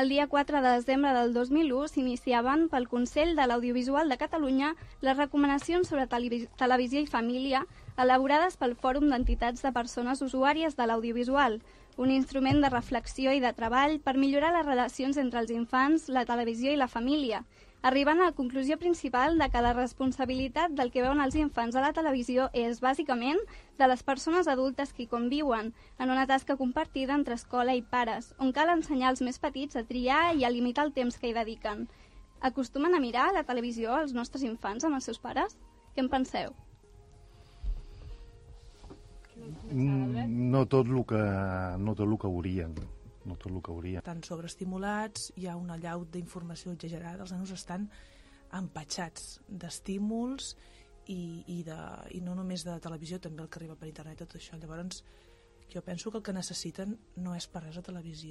El dia 4 de desembre del 2001 s'iniciaven pel Consell de l'Audiovisual de Catalunya les recomanacions sobre televi televisió i família elaborades pel Fòrum d'Entitats de Persones Usuàries de l'Audiovisual, un instrument de reflexió i de treball per millorar les relacions entre els infants, la televisió i la família, arribant a la conclusió principal de que la responsabilitat del que veuen els infants a la televisió és, bàsicament, de les persones adultes que hi conviuen, en una tasca compartida entre escola i pares, on cal ensenyar als més petits a triar i a limitar el temps que hi dediquen. Acostumen a mirar la televisió els nostres infants amb els seus pares? Què en penseu? Mm, no tot el que, no tot el que haurien no tot el que haurien. Estan sobreestimulats, hi ha una llau d'informació exagerada, els nanos estan empatxats d'estímuls i, i, de, i no només de televisió, també el que arriba per internet, tot això. Llavors, jo penso que el que necessiten no és per res a televisió,